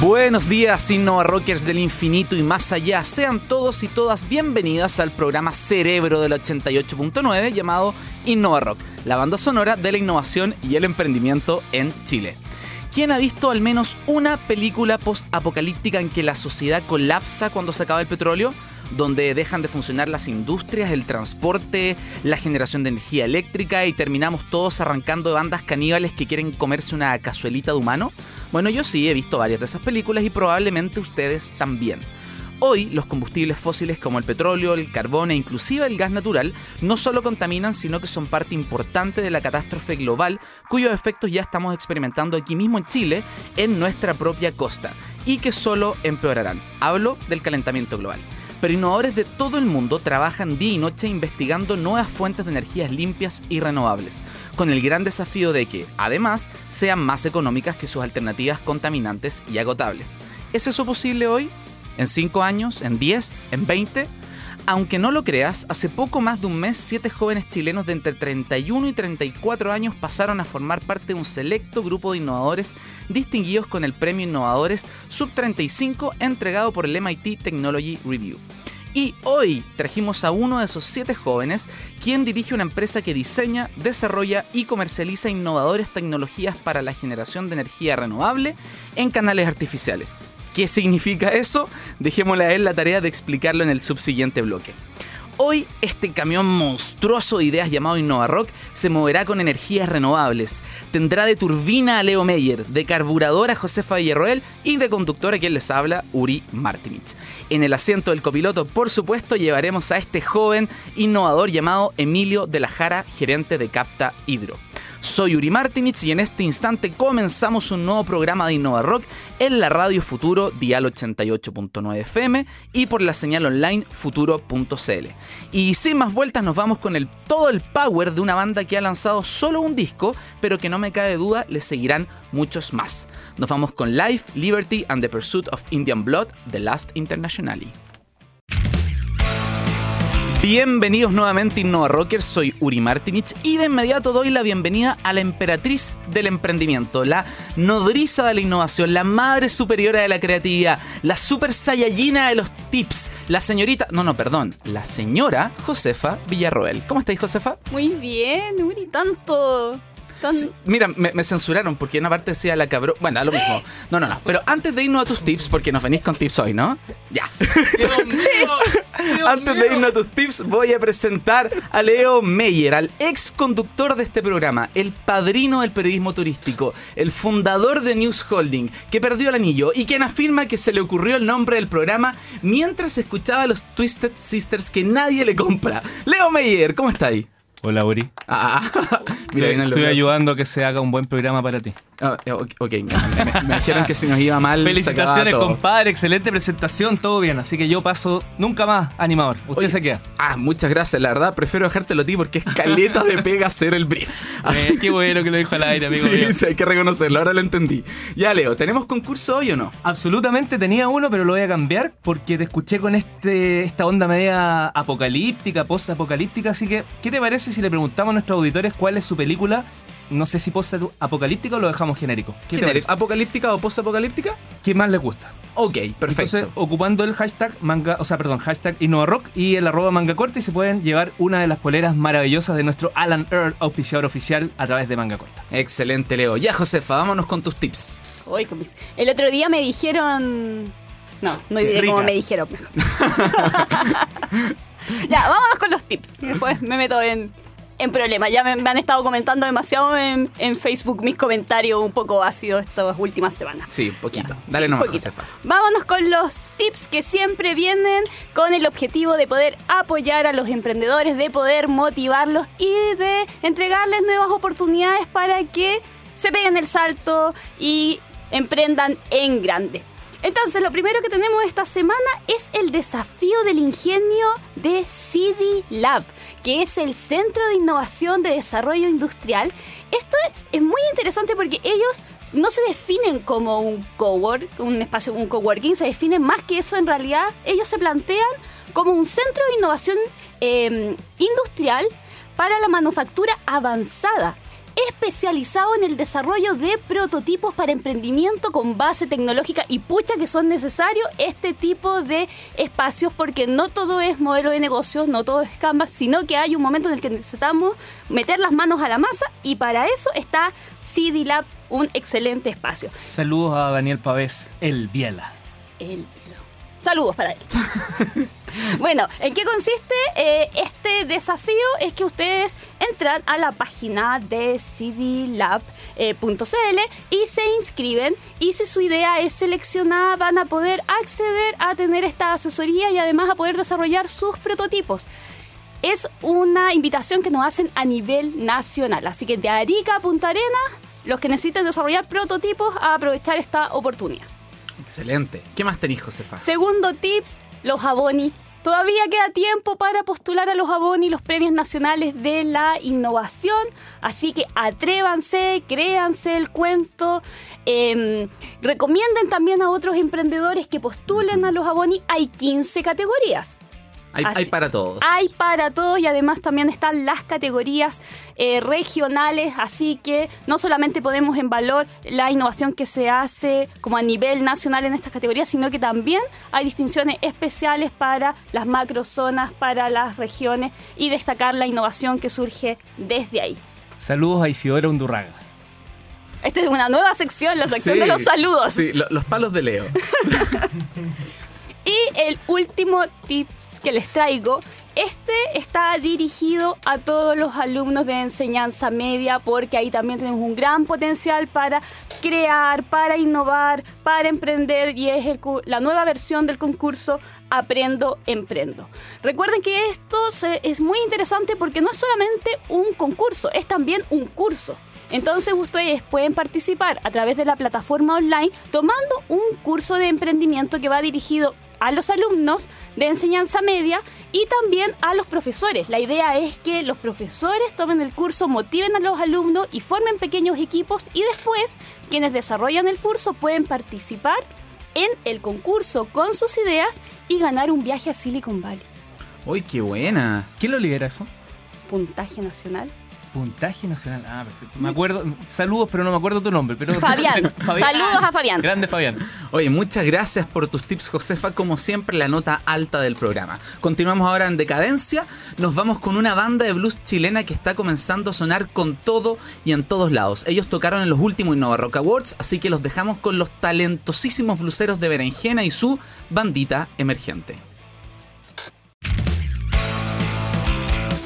Buenos días, Innova Rockers del infinito y más allá. Sean todos y todas bienvenidas al programa Cerebro del 88.9 llamado Innova Rock, la banda sonora de la innovación y el emprendimiento en Chile. ¿Quién ha visto al menos una película post-apocalíptica en que la sociedad colapsa cuando se acaba el petróleo? donde dejan de funcionar las industrias, el transporte, la generación de energía eléctrica y terminamos todos arrancando de bandas caníbales que quieren comerse una cazuelita de humano? Bueno, yo sí he visto varias de esas películas y probablemente ustedes también. Hoy los combustibles fósiles como el petróleo, el carbón e inclusive el gas natural no solo contaminan, sino que son parte importante de la catástrofe global cuyos efectos ya estamos experimentando aquí mismo en Chile, en nuestra propia costa, y que solo empeorarán. Hablo del calentamiento global pero innovadores de todo el mundo trabajan día y noche investigando nuevas fuentes de energías limpias y renovables, con el gran desafío de que, además, sean más económicas que sus alternativas contaminantes y agotables. ¿Es eso posible hoy? ¿En 5 años? ¿En 10? ¿En 20? Aunque no lo creas, hace poco más de un mes, siete jóvenes chilenos de entre 31 y 34 años pasaron a formar parte de un selecto grupo de innovadores distinguidos con el Premio Innovadores Sub 35 entregado por el MIT Technology Review. Y hoy trajimos a uno de esos siete jóvenes, quien dirige una empresa que diseña, desarrolla y comercializa innovadores tecnologías para la generación de energía renovable en canales artificiales. ¿Qué significa eso? Dejémosle a él la tarea de explicarlo en el subsiguiente bloque. Hoy este camión monstruoso de ideas llamado InnovaRock se moverá con energías renovables. Tendrá de turbina a Leo Meyer, de carburador a Josefa Villarroel y de conductor a quien les habla Uri Martinich. En el asiento del copiloto, por supuesto, llevaremos a este joven innovador llamado Emilio de la Jara, gerente de Capta Hidro. Soy Uri Martinich y en este instante comenzamos un nuevo programa de Innova Rock en la radio Futuro Dial 88.9 FM y por la señal online futuro.cl. Y sin más vueltas nos vamos con el, todo el power de una banda que ha lanzado solo un disco, pero que no me cabe duda le seguirán muchos más. Nos vamos con Life, Liberty and the Pursuit of Indian Blood, The Last Internationally. Bienvenidos nuevamente Innova Rockers, soy Uri Martinich y de inmediato doy la bienvenida a la emperatriz del emprendimiento, la nodriza de la innovación, la madre superiora de la creatividad, la super sayayina de los tips, la señorita, no, no, perdón, la señora Josefa Villarroel. ¿Cómo estáis, Josefa? Muy bien, Uri, tanto mira, me, censuraron porque en una parte decía la cabrón. Bueno, lo mismo. No, no, no. Pero antes de irnos a tus tips, porque nos venís con tips hoy, ¿no? Ya. antes de irnos a tus tips, voy a presentar a Leo Meyer, al ex conductor de este programa, el padrino del periodismo turístico, el fundador de News Holding, que perdió el anillo y quien afirma que se le ocurrió el nombre del programa mientras escuchaba a los Twisted Sisters que nadie le compra. Leo Meyer, ¿cómo está ahí? Hola, Uri. Ah, mira, estoy ayudando a que se haga un buen programa para ti. Ah, eh, ok, me, dijeron que si nos iba mal. Felicitaciones, compadre. Excelente presentación, todo bien. Así que yo paso nunca más animador. Usted se queda. Ah, muchas gracias. La verdad, prefiero dejártelo a ti porque es caleta de pega hacer el brief. Así... Eh, qué bueno que lo dijo al aire, amigo. Sí, sí, hay que reconocerlo. Ahora lo entendí. Ya, Leo, ¿tenemos concurso hoy o no? Absolutamente tenía uno, pero lo voy a cambiar porque te escuché con este esta onda media apocalíptica, post-apocalíptica. Así que, ¿qué te parece si le preguntamos a nuestros auditores cuál es su película no sé si post-apocalíptica o lo dejamos genérico. ¿Genérico? ¿Apocalíptica o post-apocalíptica? ¿Qué más les gusta? Ok, perfecto. Entonces, ocupando el hashtag manga, o sea, perdón, hashtag InnovaRock y el arroba manga corta y se pueden llevar una de las poleras maravillosas de nuestro Alan Earl, auspiciador oficial a través de manga corta. Excelente, Leo. Ya, Josefa, vámonos con tus tips. el otro día me dijeron... No, no diré cómo me dijeron ya, vámonos con los tips. Después me meto en en problema. Ya me, han estado comentando demasiado en, Facebook mis comentarios un poco ácidos estas últimas semanas. Sí, poquito. Dale nomás, Josefa. Vámonos con los tips que siempre vienen con el objetivo de poder apoyar a los emprendedores, de poder motivarlos y de entregarles nuevas oportunidades para que se peguen el salto y emprendan en grande. Entonces, lo primero que tenemos esta semana es el desafío del ingenio de CD Lab que es el Centro de Innovación de Desarrollo Industrial. Esto es muy interesante porque ellos no se definen como un cowork, un espacio, un coworking, se definen más que eso en realidad. Ellos se plantean como un centro de innovación em, industrial para la manufactura avanzada especializado en el desarrollo de prototipos para emprendimiento con base tecnológica y pucha que son necesarios este tipo de espacios porque no todo es modelo de negocio, no todo es Canvas, sino que hay un momento en el que necesitamos meter las manos a la masa y para eso está CD Lab, un excelente espacio. Saludos a Daniel Pavés, el Biela. El Saludos para él. bueno, ¿en qué consiste eh, este desafío? Es que ustedes entran a la página de cdlab.cl y se inscriben y si su idea es seleccionada van a poder acceder a tener esta asesoría y además a poder desarrollar sus prototipos. Es una invitación que nos hacen a nivel nacional, así que de Arica a Punta Arenas, los que necesiten desarrollar prototipos a aprovechar esta oportunidad. Excelente. ¿Qué más tenéis, Josefa? Segundo tips, los Aboni. Todavía queda tiempo para postular a los Aboni los premios nacionales de la innovación, así que atrévanse, créanse el cuento, em, recomienden también a otros emprendedores que postulen a los Aboni. Hay 15 categorías. Hay, para todos. Hay para todos y además también están las categorías eh, regionales, así que no solamente ponemos en valor la innovación que se hace como a nivel nacional en estas categorías, sino que también hay distinciones especiales para las macrozonas, para las regiones y destacar la innovación que surge desde ahí. Saludos a Isidora Undurraga. Esta es una nueva sección, la sección de los saludos. Sí, los palos de Leo. y el último tip que les traigo, este está dirigido a todos los alumnos de enseñanza media porque ahí también tenemos un gran potencial para crear, para innovar, para emprender y es la nueva versión del concurso Aprendo, Emprendo. Recuerden que esto es muy interesante porque no es solamente un concurso, es también un curso. Entonces ustedes pueden participar a través de la plataforma online tomando un curso de emprendimiento que va dirigido a los alumnos de enseñanza media y también a los profesores. La idea es que los profesores tomen el curso, motiven a los alumnos y formen pequeños equipos y después quienes desarrollan el curso pueden participar en el concurso con sus ideas y ganar un viaje a Silicon Valley. ¡Uy, qué buena! ¿Quién lo lidera eso? Puntaje Nacional. Puntaje nacional. Ah, perfecto. Me acuerdo. Saludos, pero no me acuerdo tu nombre. Pero... Fabián. Saludos a Fabián. Grande Fabián. Oye, muchas gracias por tus tips, Josefa. Como siempre, la nota alta del programa. Continuamos ahora en decadencia. Nos vamos con una banda de blues chilena que está comenzando a sonar con todo y en todos lados. Ellos tocaron en los últimos Innova Rock Awards, así que los dejamos con los talentosísimos bluseros de Berenjena y su bandita emergente.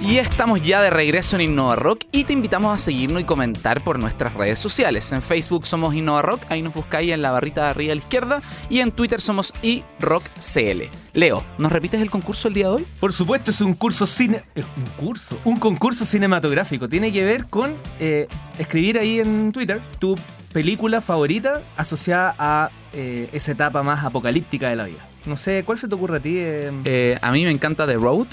Y estamos ya de regreso en Innova Rock y te invitamos a seguirnos y comentar por nuestras redes sociales. En Facebook somos Innova Rock, ahí nos buscáis en la barrita de arriba a la izquierda y en Twitter somos iRockCL. Leo, ¿nos repites el concurso el día de hoy? Por supuesto, es un curso cine... Eh, un curso, un concurso cinematográfico. Tiene que ver con eh, escribir ahí en Twitter tu película favorita asociada a eh, esa etapa más apocalíptica de la vida. No sé, ¿cuál se te ocurre a ti? a mí me encanta The Road.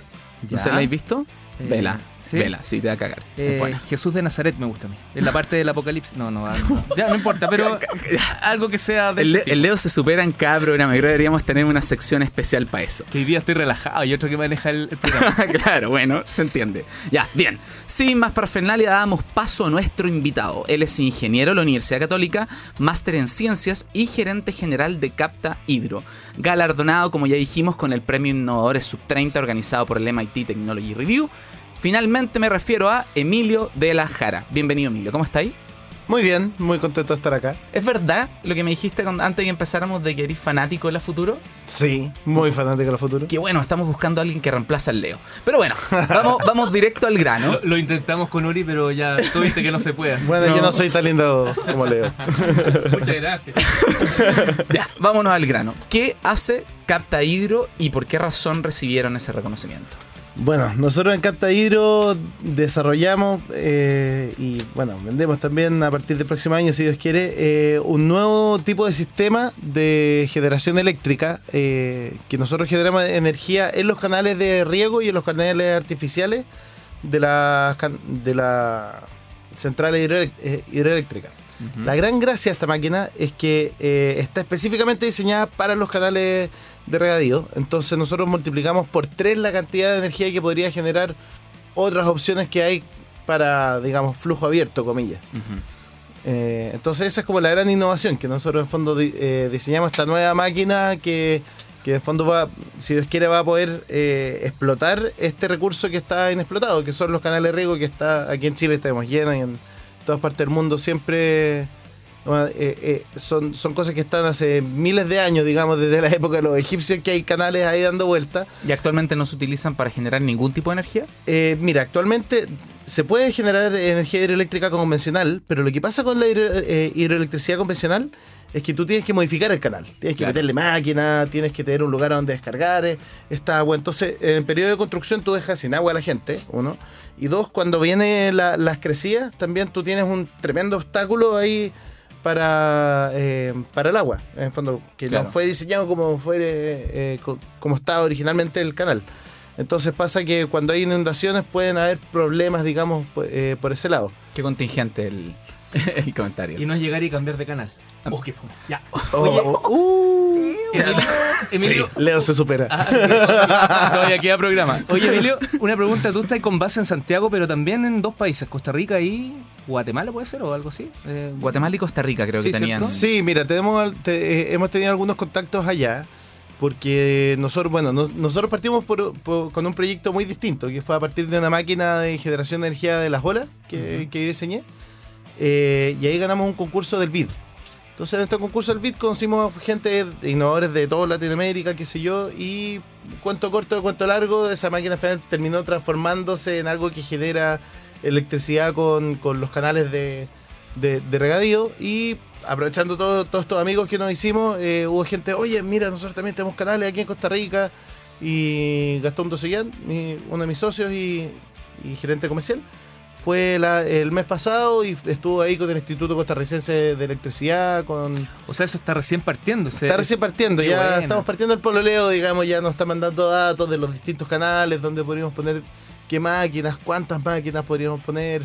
¿No se la habéis visto? Vela. ¿Sí? Vela, sí, te va a cagar. Eh, Jesús de Nazaret me gusta a mí. En la parte del apocalipsis. No, no, ya no importa, pero algo que sea de. El, Leo se supera en cada programa. Creo que deberíamos tener una sección especial para eso. Que hoy día estoy relajado y otro que maneja el, programa. claro, bueno, se entiende. Ya, bien. Sin más parafernalia, damos paso a nuestro invitado. Él es ingeniero de la Universidad Católica, máster en ciencias y gerente general de Capta Hidro. Galardonado, como ya dijimos, con el premio Innovadores Sub 30 organizado por el MIT Technology Review Finalmente me refiero a Emilio de la Jara. Bienvenido Emilio, ¿cómo está ahí? Muy bien, muy contento de estar acá. ¿Es verdad lo que me dijiste antes de que empezáramos de que eres fanático de la futuro? Sí, muy fanático de la futuro. Qué bueno, estamos buscando a alguien que reemplace al Leo. Pero bueno, vamos, vamos directo al grano. Lo, intentamos con Uri, pero ya tú viste que no se puede. Bueno, yo no soy tan lindo como Leo. Muchas gracias. ya, vámonos al grano. ¿Qué hace Capta Hidro y por qué razón recibieron ese reconocimiento? Bueno, nosotros en Capta Hidro desarrollamos eh, y bueno, vendemos también a partir del próximo año, si Dios quiere, eh, un nuevo tipo de sistema de generación eléctrica eh, que nosotros generamos energía en los canales de riego y en los canales artificiales de la, de la central hidroeléctrica. La gran gracia de esta máquina es que está específicamente diseñada para los canales de regadío. Entonces nosotros multiplicamos por tres la cantidad de energía que podría generar otras opciones que hay para, digamos, flujo abierto, comillas. Eh, entonces esa es como la gran innovación, que nosotros en fondo eh, diseñamos esta nueva máquina que, que en fondo va, si Dios quiere, va a poder eh, explotar este recurso que está inexplotado, que son los canales de riego que está aquí en Chile estamos llenos y en todas partes del mundo siempre bueno, eh, eh, son, son cosas que están hace miles de años, digamos, desde la época de los egipcios que hay canales ahí dando vueltas. ¿Y actualmente no se utilizan para generar ningún tipo de energía? Eh, mira, actualmente se puede generar energía hidroeléctrica convencional, pero lo que pasa con la hidro- eh, hidroelectricidad convencional es que tú tienes que modificar el canal. Tienes que Claro. meterle máquina, tienes que tener un lugar donde descargar esta agua. Entonces, en periodo de construcción tú dejas sin agua a la gente, uno. Y dos, cuando vienen la- las crecidas, también tú tienes un tremendo obstáculo ahí para, eh, para el agua. En el fondo, que Claro. no fue diseñado como, fue, eh, co- como estaba originalmente el canal. Entonces pasa que cuando hay inundaciones pueden haber problemas, digamos, eh, por ese lado. Qué contingente el, el comentario. Y no es llegar y cambiar de canal. Oh, qué fome. Ya. Oh, oh, uh. Emilio, Emilio Sí, Leo se supera. Ah, sí, todavía queda programa. Oye, Emilio, una pregunta. Tú estás con base en Santiago, pero también en dos países, Costa Rica y Guatemala, ¿puede ser? ¿O algo así? Eh, Guatemala y Costa Rica creo Sí, que tenían. ¿cierto? Sí, mira, tenemos, te- eh, hemos tenido algunos contactos allá. Porque nosotros, bueno, nos- nosotros partimos por- por- con un proyecto muy distinto, que fue a partir de una máquina de generación de energía de las olas que, que yo diseñé. Eh, y ahí ganamos un concurso del BID. Entonces en este concurso del BID conocimos gente, innovadores de toda Latinoamérica, qué sé yo, y cuento corto, cuento largo, esa máquina al final terminó transformándose en algo que genera electricidad con, con los canales de, de, regadío. Y aprovechando todo- todos estos amigos que nos hicimos, eh, hubo gente, oye, mira, nosotros también tenemos canales aquí en Costa Rica y Gastón Dosellán, uno de mis socios y gerente comercial, fue la- el mes pasado y estuvo ahí con el Instituto Costarricense de Electricidad, con... o sea, eso está recién partiendo. Está recién partiendo, qué ya buena. estamos partiendo el pololeo, digamos, ya nos está mandando datos de los distintos canales, donde podríamos poner qué máquinas, cuántas máquinas podríamos poner.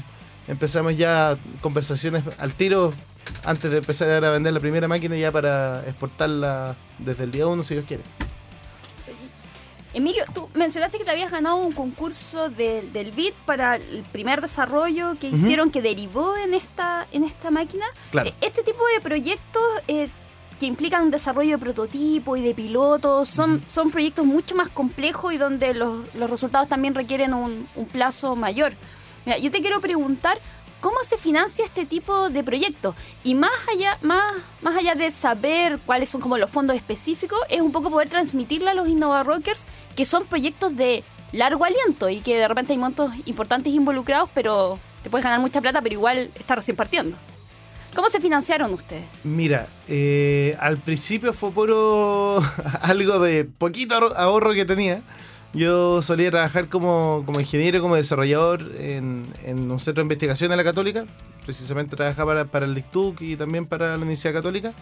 Empezamos ya conversaciones al tiro antes de empezar a vender la primera máquina ya para exportarla desde el día uno, si Dios quiere. Emilio, tú mencionaste que te habías ganado un concurso del- del BID para el primer desarrollo que hicieron que derivó en esta, en esta máquina. Claro. Eh, Este tipo de proyectos es que implican un desarrollo de prototipo y de pilotos, son, son proyectos mucho más complejos y donde los, los resultados también requieren un, un plazo mayor. Mira, yo te quiero preguntar, ¿cómo se financia este tipo de proyectos? Y más allá, más, más allá de saber cuáles son como los fondos específicos, es un poco poder transmitirle a los InnovaRockers que son proyectos de largo aliento y que de repente hay montos importantes involucrados, pero te puedes ganar mucha plata, pero igual está recién partiendo. ¿Cómo se financiaron ustedes? Mira, eh, al principio fue puro algo de poquito ahorro que tenía. Yo solía trabajar como, como ingeniero, como desarrollador en, en un centro de investigación de la Católica. Precisamente trabajaba para, para el DICTUC y también para la Universidad Católica.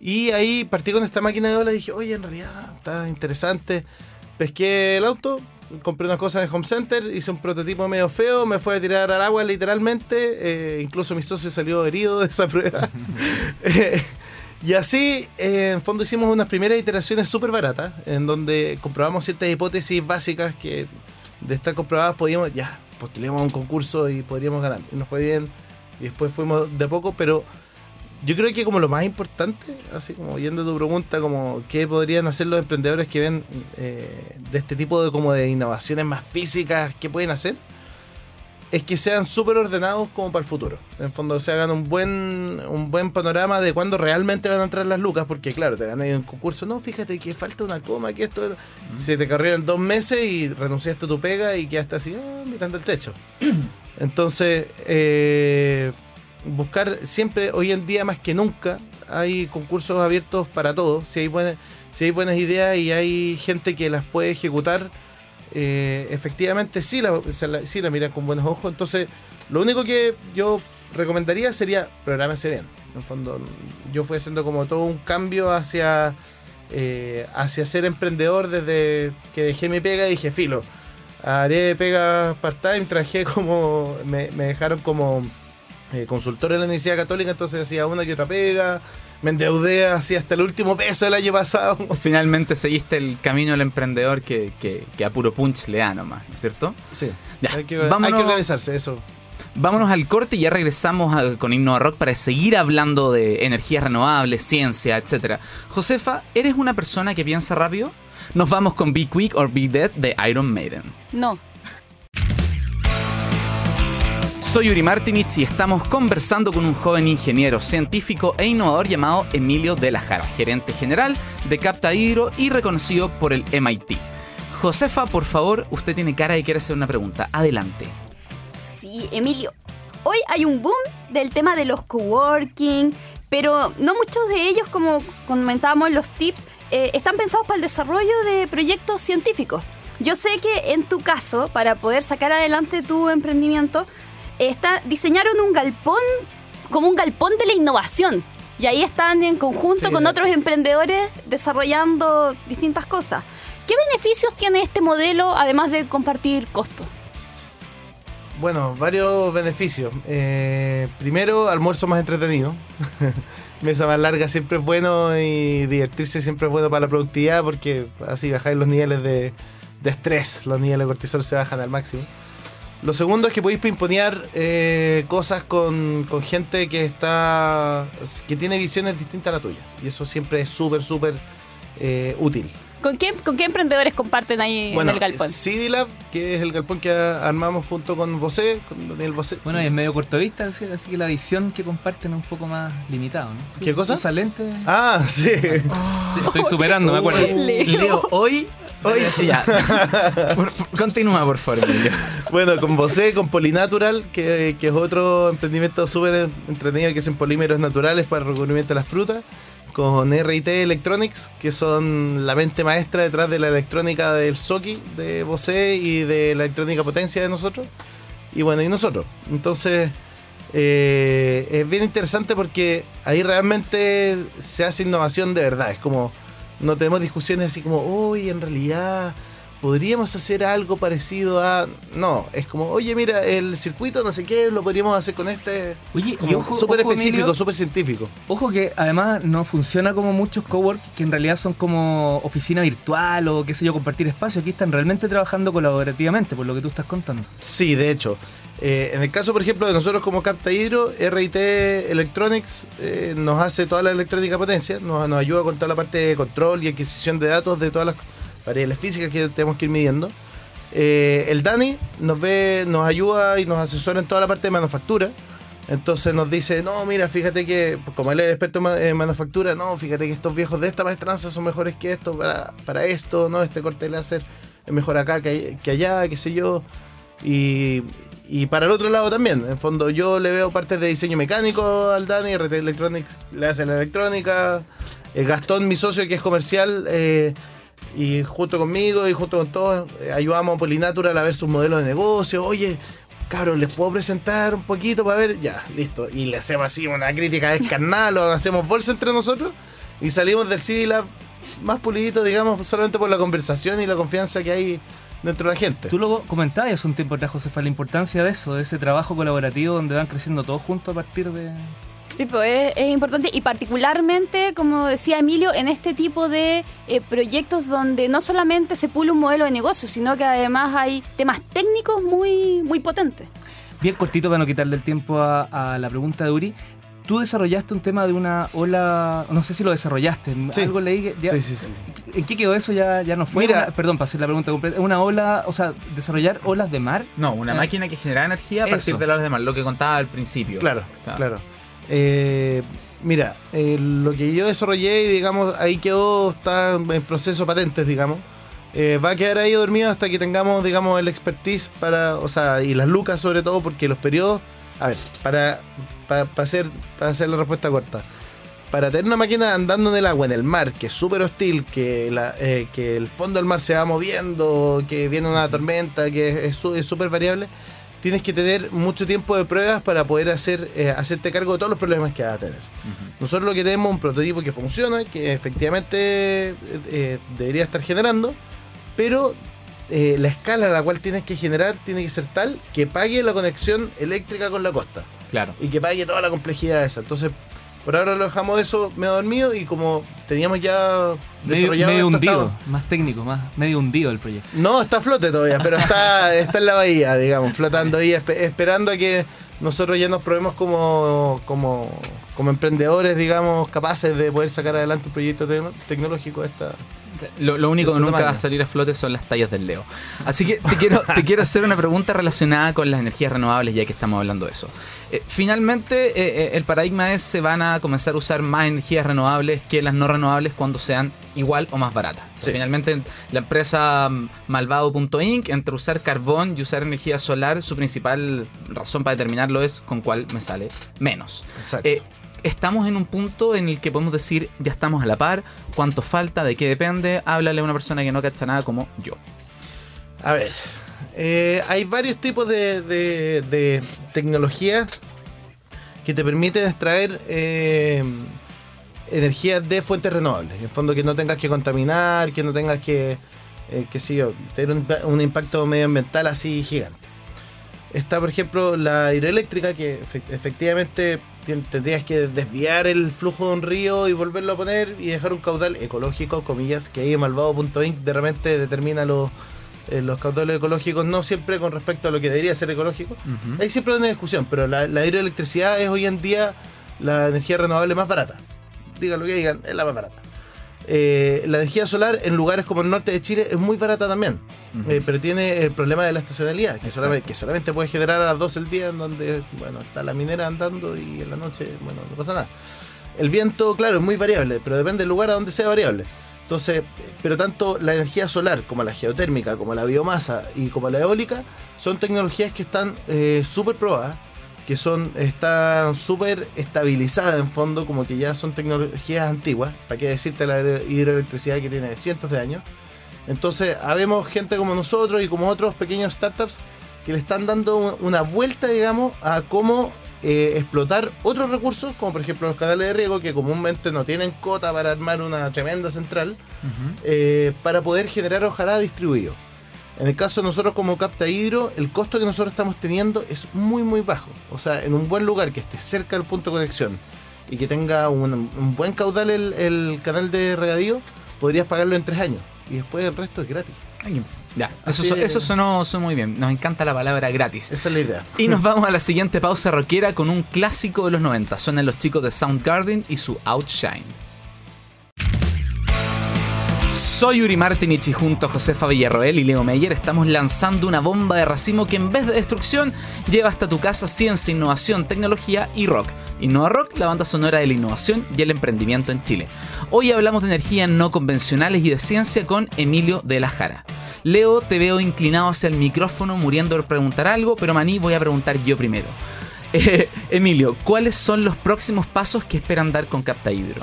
Y ahí partí con esta máquina de ola y dije, oye, en realidad está interesante. Pesqué el auto, compré unas cosas en el home center, hice un prototipo medio feo, me fue a tirar al agua literalmente. eh, incluso mi socio salió herido de esa prueba. Y así, eh, en fondo, hicimos unas primeras iteraciones súper baratas, en donde comprobamos ciertas hipótesis básicas que de estar comprobadas podíamos, ya, postulemos un concurso y podríamos ganar. Nos fue bien, y después fuimos de poco, pero yo creo que como lo más importante, así como yendo a tu pregunta, como qué podrían hacer los emprendedores que ven eh, de este tipo de como de innovaciones más físicas, qué pueden hacer, es que sean súper ordenados como para el futuro. En fondo se hagan un buen un buen panorama de cuándo realmente van a entrar las lucas, porque claro, te ganas un concurso, no, fíjate que falta una coma, que esto... Se te corrieron dos meses y renunciaste a tu pega y quedaste así, ah, mirando el techo. Entonces, eh, buscar siempre, hoy en día más que nunca, hay concursos abiertos para todos. Si hay, buenas, si hay buenas ideas y hay gente que las puede ejecutar, eh, efectivamente sí la, sí la miran con buenos ojos. Entonces, lo único que yo recomendaría sería prográmese bien. En el fondo, yo fui haciendo como todo un cambio hacia, eh, hacia ser emprendedor desde que dejé mi pega y dije, filo, haré pega part-time, trabajé como, me, me dejaron como eh, consultor en la Universidad Católica, entonces hacía una que otra pega, me endeudé así hasta el último peso el año pasado. Finalmente seguiste el camino del emprendedor que, que, que a puro punch le da nomás, ¿no es cierto? Sí, Ya, hay, que, vámonos- hay que organizarse, eso. Vámonos al corte y ya regresamos al- con Innova Rock para seguir hablando de energías renovables, ciencia, etc. Josefa, ¿eres una persona que piensa rápido? Nos vamos con Be Quick or Be Dead de Iron Maiden. No. Soy Yuri Martinich y estamos conversando con un joven ingeniero, científico e innovador llamado Emilio de la Jara, gerente general de Capta Hidro y reconocido por el MIT. Josefa, por favor, usted tiene cara y quiere hacer una pregunta. Adelante. Sí, Emilio. Hoy hay un boom del tema de los coworking, pero no muchos de ellos, como comentábamos en los tips, eh, están pensados para el desarrollo de proyectos científicos. Yo sé que en tu caso, para poder sacar adelante tu emprendimiento, está, diseñaron un galpón como un galpón de la innovación. Y ahí están en conjunto Sí, con otros emprendedores desarrollando distintas cosas. ¿Qué beneficios tiene este modelo además de compartir costos? Bueno, varios beneficios. Eh, primero, almuerzo más entretenido. Mesa más larga siempre es bueno y divertirse siempre es bueno para la productividad porque así bajáis los niveles de, de estrés, los niveles de cortisol se bajan al máximo. Lo segundo es que podéis pimponear eh, cosas con, con gente que está que tiene visiones distintas a la tuya y eso siempre es súper súper eh, útil. ¿Con qué, ¿Con qué emprendedores comparten ahí en el galpón? CD Lab, que es el galpón que armamos junto con Bosé, con Daniel Bosé. Bueno, y es medio cortovista, así, así que la visión que comparten es un poco más limitada, ¿no? ¿Qué cosa? Usa lentes. Ah, sí. Sí, estoy superando, me acuerdo. Leo. Leo, hoy, ya. Por- por- continúa, por favor, Emilio. Bueno, con Bosé, con Polinatural, que, que es otro emprendimiento súper entretenido que hacen polímeros naturales para el recubrimiento de las frutas. Con RIT Electronics, que son la mente maestra detrás de la electrónica del Soki de Bosé y de la electrónica potencia de nosotros. Y bueno, y nosotros. Entonces, eh, es bien interesante porque ahí realmente se hace innovación de verdad. Es como, no tenemos discusiones así como, uy, en realidad podríamos hacer algo parecido a... No, es como, oye, mira, el circuito no sé qué, lo podríamos hacer con este... Oye, y ojo, súper ojo, específico, súper científico. Ojo que además no funciona como muchos cowork que en realidad son como oficina virtual o qué sé yo, compartir espacio. Aquí están realmente trabajando colaborativamente, por lo que tú estás contando. Sí, de hecho. Eh, en el caso, por ejemplo, de nosotros como Capta Hidro, RIT Electronics eh, nos hace toda la electrónica potencia, nos, ayuda con toda la parte de control y adquisición de datos de todas las variables físicas que tenemos que ir midiendo. Eh, el Dani nos ve, nos ayuda y nos asesora en toda la parte de manufactura. Entonces nos dice, no, mira, fíjate que, como él es experto en ma- en manufactura, no, fíjate que estos viejos de esta maestranza son mejores que esto para, para esto, no, este corte de láser es mejor acá que, que allá, qué sé yo. Y, y para el otro lado también, en fondo yo le veo partes de diseño mecánico al Dani, RT Electronics le hace la electrónica, eh, Gastón, mi socio que es comercial, eh, y junto conmigo y junto con todos eh, ayudamos a Polinatural a ver sus modelos de negocio, oye, cabros, ¿les puedo presentar un poquito para ver? Ya, listo. Y le hacemos así una crítica descarnada, lo hacemos bolsa entre nosotros y salimos del CD Lab más pulidito, digamos, solamente por la conversación y la confianza que hay dentro de la gente. Tú lo comentabas hace un tiempo atrás, Josefa, la importancia de eso, de ese trabajo colaborativo donde van creciendo todos juntos a partir de... Sí, pues es, es importante y particularmente, como decía Emilio, en este tipo de eh, proyectos donde no solamente se pula un modelo de negocio, sino que además hay temas técnicos muy, muy potentes. Bien cortito para no quitarle el tiempo a, a la pregunta de Uri. Tú desarrollaste un tema de una ola, no sé si lo desarrollaste, Sí. algo leí que ya- Sí, sí, sí. ¿En qué quedó eso? Ya, ya no fue. Mira- Una- perdón, para hacer la pregunta completa. ¿Una ola, o sea, desarrollar olas de mar? No, una Eh, máquina que genera energía a partir eso. de las demás, lo que contaba al principio. Claro, claro. Eh, mira, eh, lo que yo desarrollé y digamos ahí quedó, está en proceso de patentes, digamos. Eh, va a quedar ahí dormido hasta que tengamos, digamos, el expertise para, o sea, y las lucas sobre todo, porque los periodos, a ver, para, para, para hacer, para hacer la respuesta corta, para tener una máquina andando en el agua, en el mar, que es súper hostil, que, la, eh, que el fondo del mar se va moviendo, que viene una tormenta, que es súper variable, tienes que tener mucho tiempo de pruebas para poder hacer, eh, hacerte cargo de todos los problemas que vas a tener. Nosotros lo que tenemos es un prototipo que funciona, que efectivamente eh, debería estar generando, pero eh, la escala a la cual tienes que generar tiene que ser tal que pague la conexión eléctrica con la costa Claro. y que pague toda la complejidad de esa. Entonces, por ahora lo dejamos eso medio dormido y como teníamos ya Medio, desarrollado medio hundido, más técnico, más medio hundido el proyecto. No, está a flote todavía, pero está, está en la bahía, digamos, flotando ahí, espe- esperando a que nosotros ya nos probemos como, como, como emprendedores, digamos, capaces de poder sacar adelante un proyecto tecno- tecnológico de esta... Lo, lo único que nunca va a salir a flote son las tallas del Leo. Así que te quiero, te quiero hacer una pregunta relacionada con las energías renovables, ya que estamos hablando de eso. Eh, finalmente, eh, eh, el paradigma es se van a comenzar a usar más energías renovables que las no renovables cuando sean igual o más baratas. O sea, Sí. Finalmente, la empresa mm, malvado.inc, entre usar carbón y usar energía solar, su principal razón para determinarlo es con cuál me sale menos. Exacto. Eh, estamos en un punto en el que podemos decir ya estamos a la par, cuánto falta, de qué depende, háblale a una persona que no cacha nada como yo. A ver, eh, hay varios tipos de, de, de tecnología que te permiten extraer eh, energía de fuentes renovables. En el fondo que no tengas que contaminar, que no tengas que, eh, qué sé yo, tener un, impa- un impacto medioambiental así gigante. Está, por ejemplo, la hidroeléctrica, que efe- efectivamente tendrías que desviar el flujo de un río y volverlo a poner y dejar un caudal ecológico, comillas, que ahí en malvado.inc de repente determina los, eh, los caudales ecológicos, no siempre con respecto a lo que debería ser ecológico. Hay siempre una discusión, pero la, la hidroelectricidad es hoy en día la energía renovable más barata. Digan lo que digan, es la más barata. Eh, la energía solar en lugares como el norte de Chile es muy barata también, eh, pero tiene el problema de la estacionalidad, que Exacto. solamente, que solamente puede generar a las 12 del día, en donde bueno, está la minera andando y en la noche bueno, no pasa nada. El viento, claro, es muy variable, pero depende del lugar a donde sea variable. Entonces, pero tanto la energía solar como la geotérmica, como la biomasa y como la eólica, son tecnologías que están eh, súper probadas, que son están súper estabilizadas en fondo, como que ya son tecnologías antiguas, para qué decirte la hidroelectricidad que tiene cientos de años. Entonces, habemos gente como nosotros y como otros pequeños startups que le están dando un- una vuelta, digamos, a cómo eh, explotar otros recursos, como por ejemplo los canales de riego, que comúnmente no tienen cota para armar una tremenda central, eh, para poder generar ojalá distribuido. En el caso de nosotros como Capta Hidro, el costo que nosotros estamos teniendo es muy muy bajo. O sea, en un buen lugar que esté cerca del punto de conexión y que tenga un, un buen caudal el, el canal de regadío, podrías pagarlo en tres años. Y después el resto es gratis. Ay, Ya, eso, Así eso sonó, sonó muy bien. Nos encanta la palabra gratis. Esa es la idea. Y nos vamos a la siguiente pausa rockera con un clásico de los 90. Suenan los chicos de Soundgarden y su Outshine. Soy Uri Martinich y junto a Josefa Villarroel y Leo Meyer estamos lanzando una bomba de racimo que en vez de destrucción lleva hasta tu casa ciencia, innovación, tecnología y rock. Innova Rock, la banda sonora de la innovación y el emprendimiento en Chile. Hoy hablamos de energías no convencionales y de ciencia con Emilio de la Jara. Leo, te veo inclinado hacia el micrófono muriendo por preguntar algo, pero Maní voy a preguntar yo primero. Eh, Emilio, ¿cuáles son los próximos pasos que esperan dar con Capta Hidro?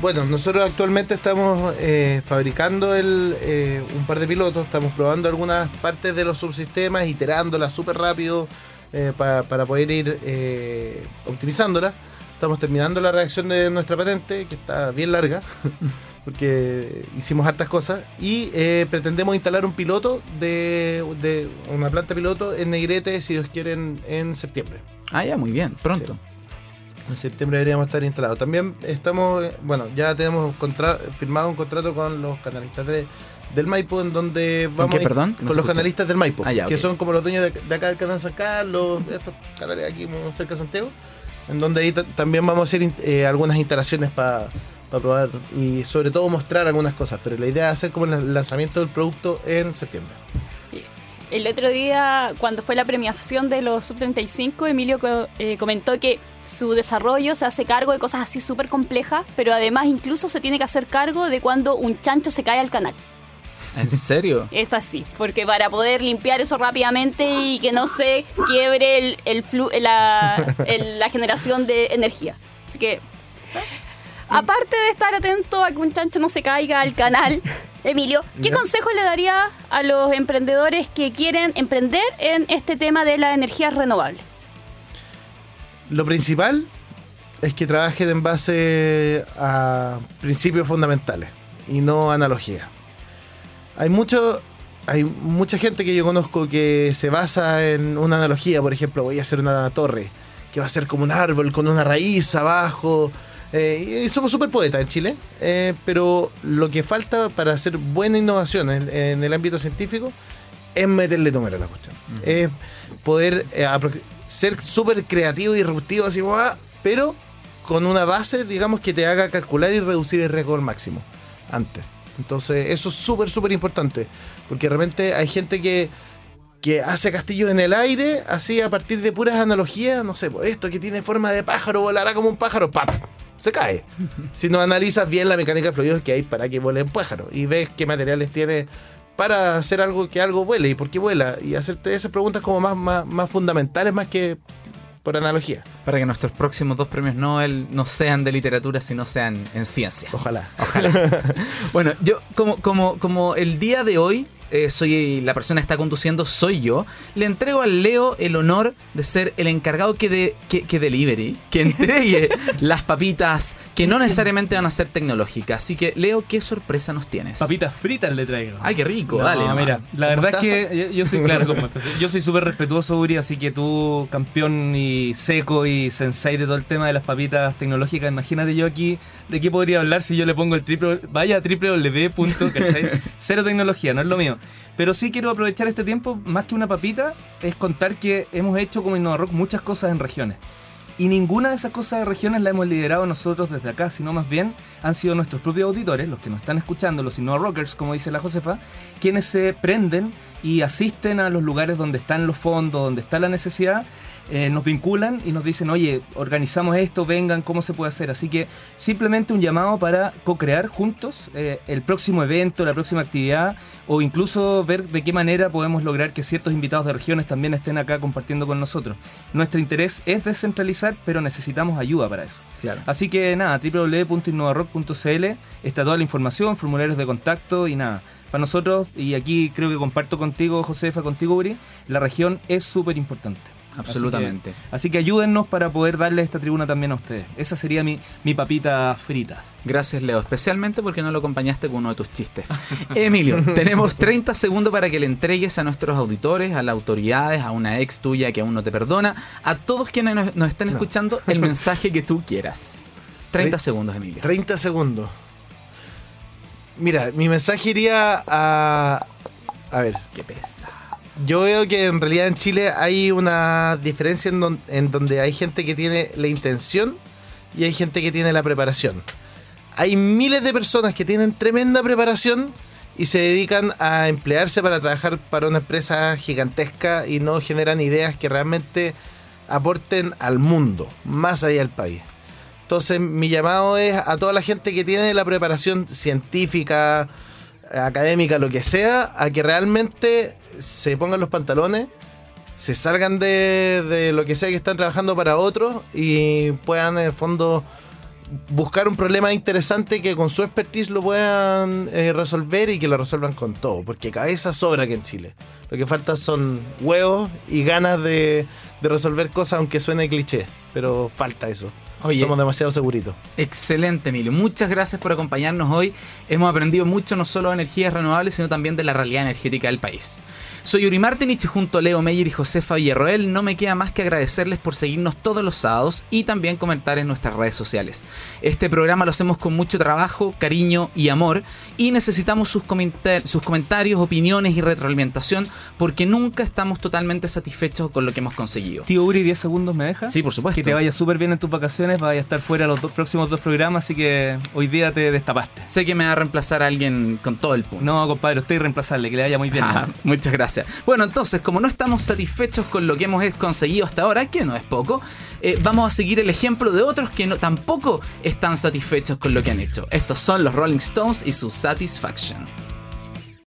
Bueno, nosotros actualmente estamos eh, fabricando el, eh, un par de pilotos, estamos probando algunas partes de los subsistemas, iterándolas súper rápido eh, pa- para poder ir eh, optimizándolas. Estamos terminando la redacción de nuestra patente, que está bien larga, porque hicimos hartas cosas, y eh, pretendemos instalar un piloto de, de una planta piloto en Negrete, si Dios quiere, en, en septiembre. Ah, ya, muy bien, pronto. En septiembre deberíamos estar instalados. También estamos, eh, bueno, ya tenemos firmado un contrato con los canalistas de- del Maipo, en donde vamos qué, a ir- perdón? con No los canalistas del Maipo, Ah, ya, que son como los dueños de, de acá del canal San Carlos, estos canales aquí cerca de Santiago, en donde ahí ta- también vamos a hacer eh, algunas instalaciones para probar y sobre todo mostrar algunas cosas. Pero la idea es hacer como el lanzamiento del producto en septiembre. El otro día, cuando fue la premiación de los Sub-35, Emilio eh, comentó que su desarrollo se hace cargo de cosas así súper complejas, pero además incluso se tiene que hacer cargo de cuando un chancho se cae al canal. ¿En serio? Es así, porque para poder limpiar eso rápidamente y que no se quiebre el, el flu- la, el- la generación de energía. Así que, aparte de estar atento a que un chancho no se caiga al canal, Emilio, ¿qué consejo le daría a los emprendedores que quieren emprender en este tema de la energía renovable? Lo principal es que trabajen en base a principios fundamentales y no analogía. Hay mucho, hay mucha gente que yo conozco que se basa en una analogía, por ejemplo, voy a hacer una torre que va a ser como un árbol con una raíz abajo. Eh, y somos súper poetas en Chile, eh, pero lo que falta para hacer buena innovación en, en el ámbito científico es meterle número a la cuestión. Es poder eh, ser súper creativo y disruptivo, así, guau, pero con una base, digamos, que te haga calcular y reducir el riesgo al máximo antes. Entonces, eso es súper, súper importante. Porque de repente hay gente que, que hace castillos en el aire, así a partir de puras analogías, no sé, pues esto que tiene forma de pájaro volará como un pájaro, ¡pap! Se cae. si no analizas bien la mecánica de fluidos que hay para que vuele un pájaro y ves qué materiales tiene para hacer algo que algo vuele y por qué vuela y hacerte esas preguntas como más, más, más fundamentales más que por analogía. Para que nuestros próximos dos premios Nobel no sean de literatura, sino sean en ciencia. Ojalá. Bueno, yo como, como, como el día de hoy eh, soy la persona que está conduciendo, soy yo, le entrego al Leo el honor de ser el encargado que, de, que, que delivery, que entregue las papitas que no necesariamente van a ser tecnológicas. Así que, Leo, ¿qué sorpresa nos tienes? Papitas fritas le traigo. Ay, qué rico, No, dale. mira, la ¿Con verdad es que yo, soy claro. Yo soy súper respetuoso, Uri, así que tú, campeón y seco y sensei de todo el tema de las papitas tecnológicas, imagínate yo aquí de qué podría hablar si yo le pongo el triple, vaya a. Cero tecnología, no es lo mío. Pero sí quiero aprovechar este tiempo, más que una papita, es contar que hemos hecho como InnovaRock muchas cosas en regiones. Y ninguna de esas cosas de regiones la hemos liderado nosotros desde acá, sino más bien han sido nuestros propios auditores, los que nos están escuchando, los Innova Rockers, como dice la Josefa, quienes se prenden y asisten a los lugares donde están los fondos, donde está la necesidad, eh, nos vinculan y nos dicen, oye, organizamos esto, vengan, ¿cómo se puede hacer? Así que simplemente un llamado para co-crear juntos eh, el próximo evento, la próxima actividad, o incluso ver de qué manera podemos lograr que ciertos invitados de regiones también estén acá compartiendo con nosotros. Nuestro interés es descentralizar, pero necesitamos ayuda para eso. Claro. Así que nada, www.innovarock.cl está toda la información, formularios de contacto y nada. Para nosotros, y aquí creo que comparto contigo, Josefa, contigo, Uri, la región es súper importante. Absolutamente. Así que, así que ayúdennos para poder darle esta tribuna también a ustedes. Esa sería mi, mi papita frita. Gracias, Leo, especialmente porque no lo acompañaste con uno de tus chistes. Emilio, tenemos 30 segundos para que le entregues a nuestros auditores, a las autoridades, a una ex tuya que aún no te perdona, a todos quienes nos, No. escuchando, el mensaje que tú quieras. 30 Tre- segundos, Emilio. 30 segundos. Mira, mi mensaje iría a. A ver, Qué pesa. Yo veo que en realidad en Chile hay una diferencia en, don- en donde hay gente que tiene la intención y hay gente que tiene la preparación. Hay miles de personas que tienen tremenda preparación y se dedican a emplearse para trabajar para una empresa gigantesca y no generan ideas que realmente aporten al mundo, más allá del país. Entonces mi llamado es a toda la gente que tiene la preparación científica, académica, lo que sea, a que realmente se pongan los pantalones, se salgan de, de lo que sea que están trabajando para otros y puedan en el fondo buscar un problema interesante que con su expertise lo puedan eh, resolver y que lo resuelvan con todo, porque cabeza sobra aquí en Chile. Lo que falta son huevos y ganas de, de resolver cosas, aunque suene cliché, pero falta eso. Oye. Somos demasiado seguritos. Excelente, Emilio. Muchas gracias por acompañarnos hoy. Hemos aprendido mucho no solo de energías renovables, sino también de la realidad energética del país. Soy Yuri Martinich y junto a Leo Meyer y Josefa Villarroel no me queda más que agradecerles por seguirnos todos los sábados y también comentar en nuestras redes sociales. Este programa lo hacemos con mucho trabajo, cariño y amor y necesitamos sus comentarios, opiniones y retroalimentación porque nunca estamos totalmente satisfechos con lo que hemos conseguido. Tío Uri, 10 segundos me deja. Sí, por supuesto. Que te vaya súper bien en tus vacaciones, vaya a estar fuera los dos próximos dos programas, así que hoy día te destapaste. Sé que me va a reemplazar alguien con todo el punto. No, compadre, usted es irreemplazable, que le vaya muy bien. Ah, muchas gracias. Bueno, entonces, como no estamos satisfechos con lo que hemos conseguido hasta ahora, que no es poco, eh, vamos a seguir el ejemplo de otros que no, tampoco están satisfechos con lo que han hecho. Estos son los Rolling Stones y su Satisfaction.